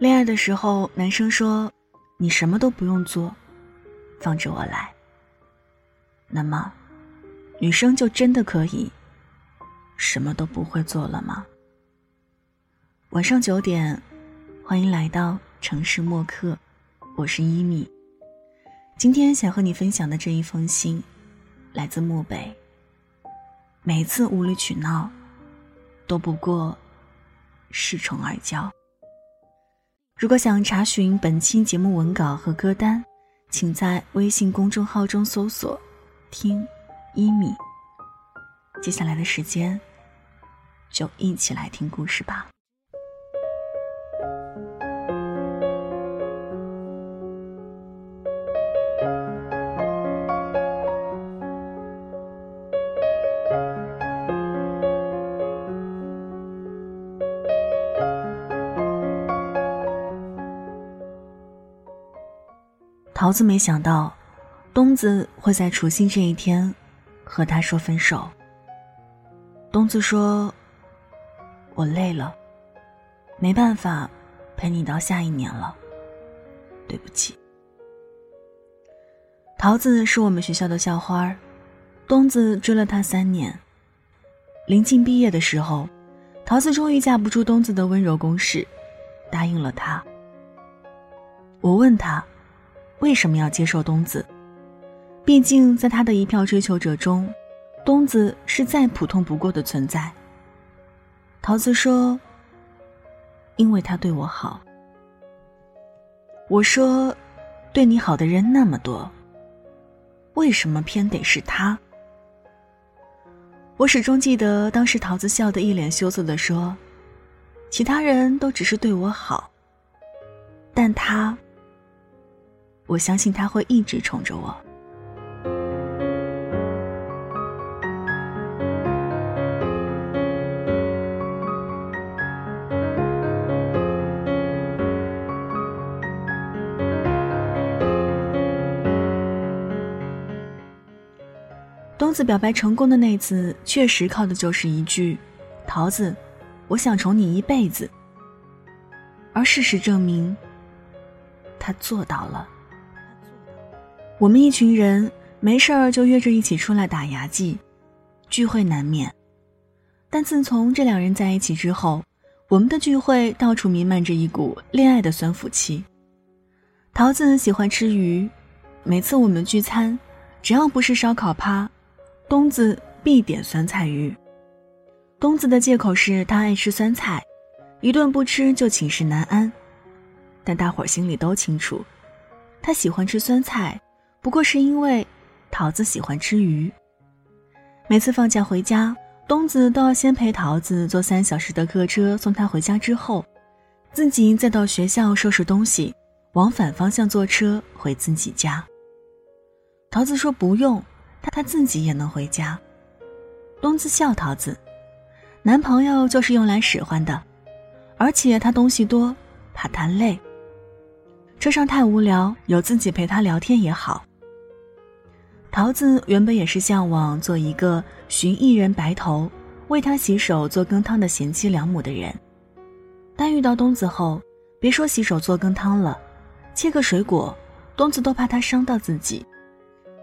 恋爱的时候，男生说：“你什么都不用做，放着我来。”那么，女生就真的可以什么都不会做了吗？晚上九点，欢迎来到城市默客，我是伊米。今天想和你分享的这一封信，来自漠北。每次无理取闹，都不过恃宠而骄。如果想查询本期节目文稿和歌单，请在微信公众号中搜索“听一米”。接下来的时间，就一起来听故事吧。桃子没想到，东子会在除夕这一天和他说分手。东子说：“我累了，没办法陪你到下一年了，对不起。”桃子是我们学校的校花，东子追了她三年。临近毕业的时候，桃子终于架不住东子的温柔攻势，答应了他。我问他。为什么要接受东子？毕竟在他的一票追求者中，东子是再普通不过的存在。桃子说：“因为他对我好。”我说：“对你好的人那么多，为什么偏得是他？”我始终记得当时桃子笑得一脸羞涩的说：“其他人都只是对我好，但他……”我相信他会一直宠着我。东子表白成功的那次，确实靠的就是一句“桃子，我想宠你一辈子”。而事实证明，他做到了。我们一群人没事儿就约着一起出来打牙祭，聚会难免。但自从这两人在一起之后，我们的聚会到处弥漫着一股恋爱的酸腐气。桃子喜欢吃鱼，每次我们聚餐，只要不是烧烤趴，东子必点酸菜鱼。东子的借口是他爱吃酸菜，一顿不吃就寝食难安。但大伙儿心里都清楚，他喜欢吃酸菜。不过是因为桃子喜欢吃鱼。每次放假回家，东子都要先陪桃子坐三小时的客车送她回家，之后自己再到学校收拾东西，往反方向坐车回自己家。桃子说不用，她她自己也能回家。东子笑桃子，男朋友就是用来使唤的，而且他东西多，怕他累。车上太无聊，有自己陪他聊天也好。桃子原本也是向往做一个寻一人白头，为他洗手做羹汤的贤妻良母的人，但遇到东子后，别说洗手做羹汤了，切个水果，东子都怕他伤到自己。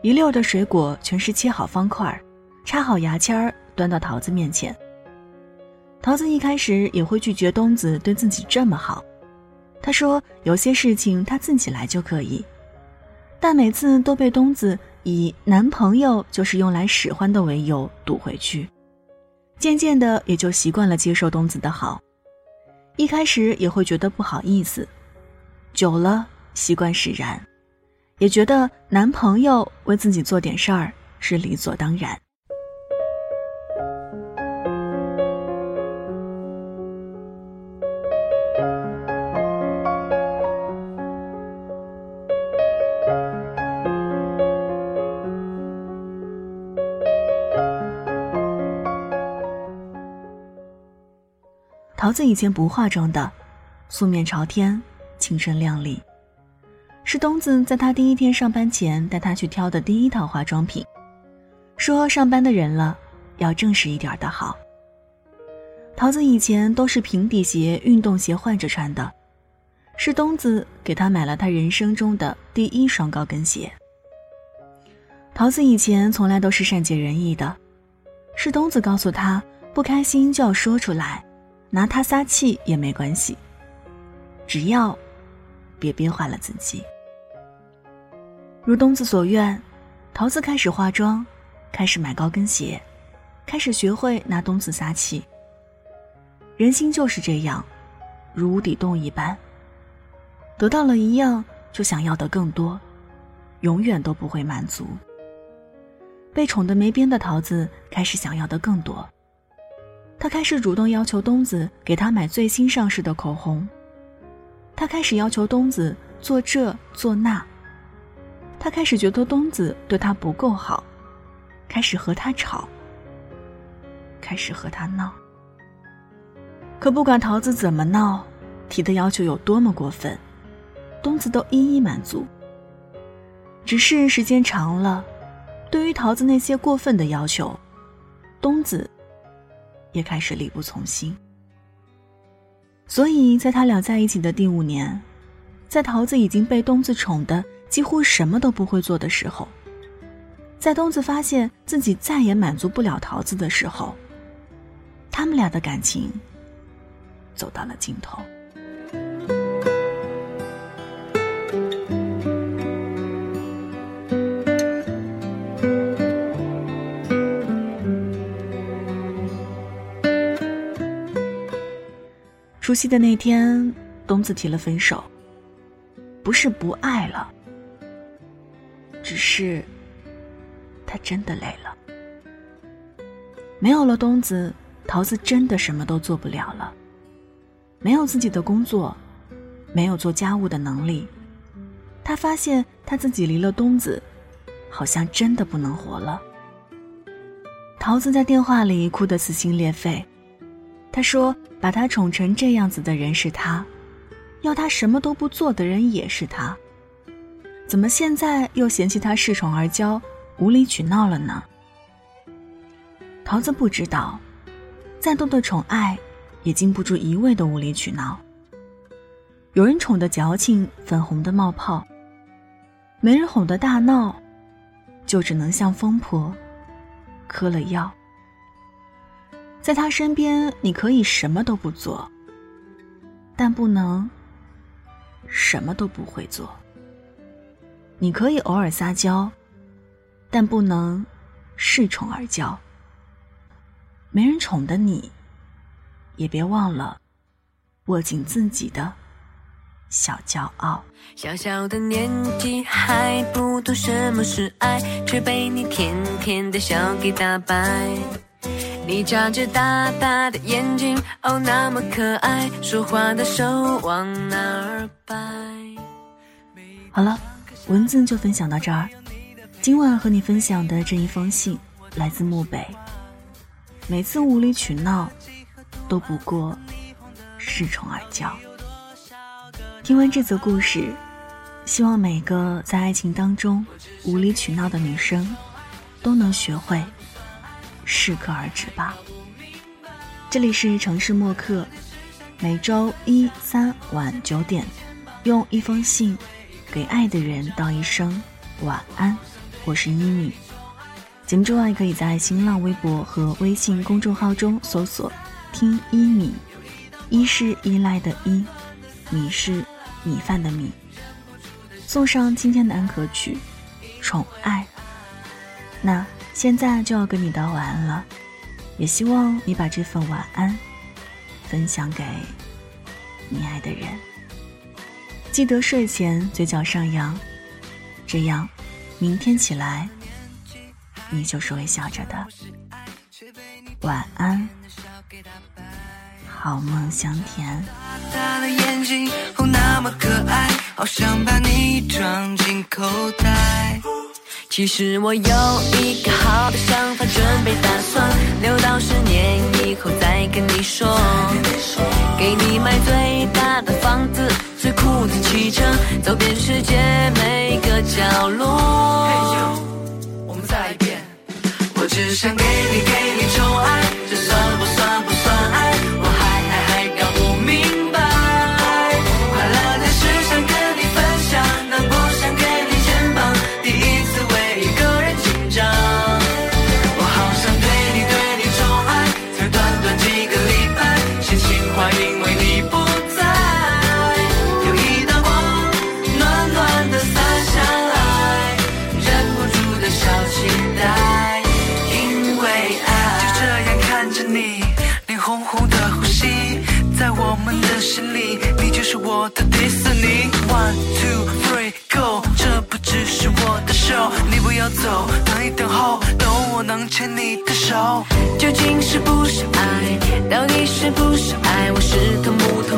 一溜的水果全是切好方块，插好牙签儿，端到桃子面前。桃子一开始也会拒绝东子对自己这么好，他说有些事情他自己来就可以，但每次都被东子。以男朋友就是用来使唤的为由堵回去，渐渐的也就习惯了接受东子的好，一开始也会觉得不好意思，久了习惯使然，也觉得男朋友为自己做点事儿是理所当然。桃子以前不化妆的，素面朝天，青春靓丽。是东子在她第一天上班前带她去挑的第一套化妆品，说上班的人了，要正式一点的好。桃子以前都是平底鞋、运动鞋换着穿的，是东子给他买了他人生中的第一双高跟鞋。桃子以前从来都是善解人意的，是东子告诉他不开心就要说出来，拿他撒气也没关系，只要别憋坏了自己。如东子所愿，桃子开始化妆，开始买高跟鞋，开始学会拿东子撒气。人心就是这样，如无底洞一般。得到了一样，就想要的更多，永远都不会满足。被宠得没边的桃子开始想要的更多。他开始主动要求东子给他买最新上市的口红。他开始要求东子做这做那。他开始觉得东子对他不够好，开始和他吵，开始和他闹。可不管桃子怎么闹，提的要求有多么过分，东子都一一满足。只是时间长了，对于桃子那些过分的要求，东子也开始力不从心。所以在他俩在一起的第五年，在桃子已经被东子宠的几乎什么都不会做的时候，在东子发现自己再也满足不了桃子的时候，他们俩的感情。走到了尽头。夕的那天，东子提了分手。不是不爱了，只是他真的累了。没有了东子，桃子真的什么都做不了了。没有自己的工作，没有做家务的能力，他发现他自己离了东子，好像真的不能活了。桃子在电话里哭得撕心裂肺，他说：“把他宠成这样子的人是他，要他什么都不做的人也是他，怎么现在又嫌弃他恃宠而骄、无理取闹了呢？”桃子不知道，再多的宠爱。也经不住一味的无理取闹。有人宠的矫情，粉红的冒泡；没人哄的大闹，就只能像疯婆，嗑了药。在他身边，你可以什么都不做，但不能什么都不会做。你可以偶尔撒娇，但不能恃宠而骄。没人宠的你。也别忘了握紧自己的小骄傲。小小的年纪还不懂什么是爱，却被你甜甜的笑给打败。你眨着大大的眼睛，哦，那么可爱，说话的手往哪儿摆？好了，文字就分享到这儿。今晚和你分享的这一封信来自漠北。每次无理取闹。都不过恃宠而骄。听完这则故事，希望每个在爱情当中无理取闹的女生，都能学会适可而止吧。这里是城市默客，每周一、三晚九点，用一封信给爱的人道一声晚安。我是依米。节目之外，可以在新浪微博和微信公众号中搜索。听依米，依是依赖的依，米是米饭的米。送上今天的安可曲《宠爱》。那现在就要跟你道晚安了，也希望你把这份晚安分享给你爱的人。记得睡前嘴角上扬，这样明天起来你就是微笑着的。晚安。好梦香甜。大的眼睛，那么可爱，好想把你装进口袋。其实我有一个好的想法，准备打算留到十年以后再跟你说。给你买最大的房子，最酷的汽车，走遍世界每个角落。我们再一遍，我只想给你给的迪士尼。One two three go，这不只是我的 show，你不要走，等一等候，等我能牵你的手。究竟是不是爱？到底是不是爱？我是头木头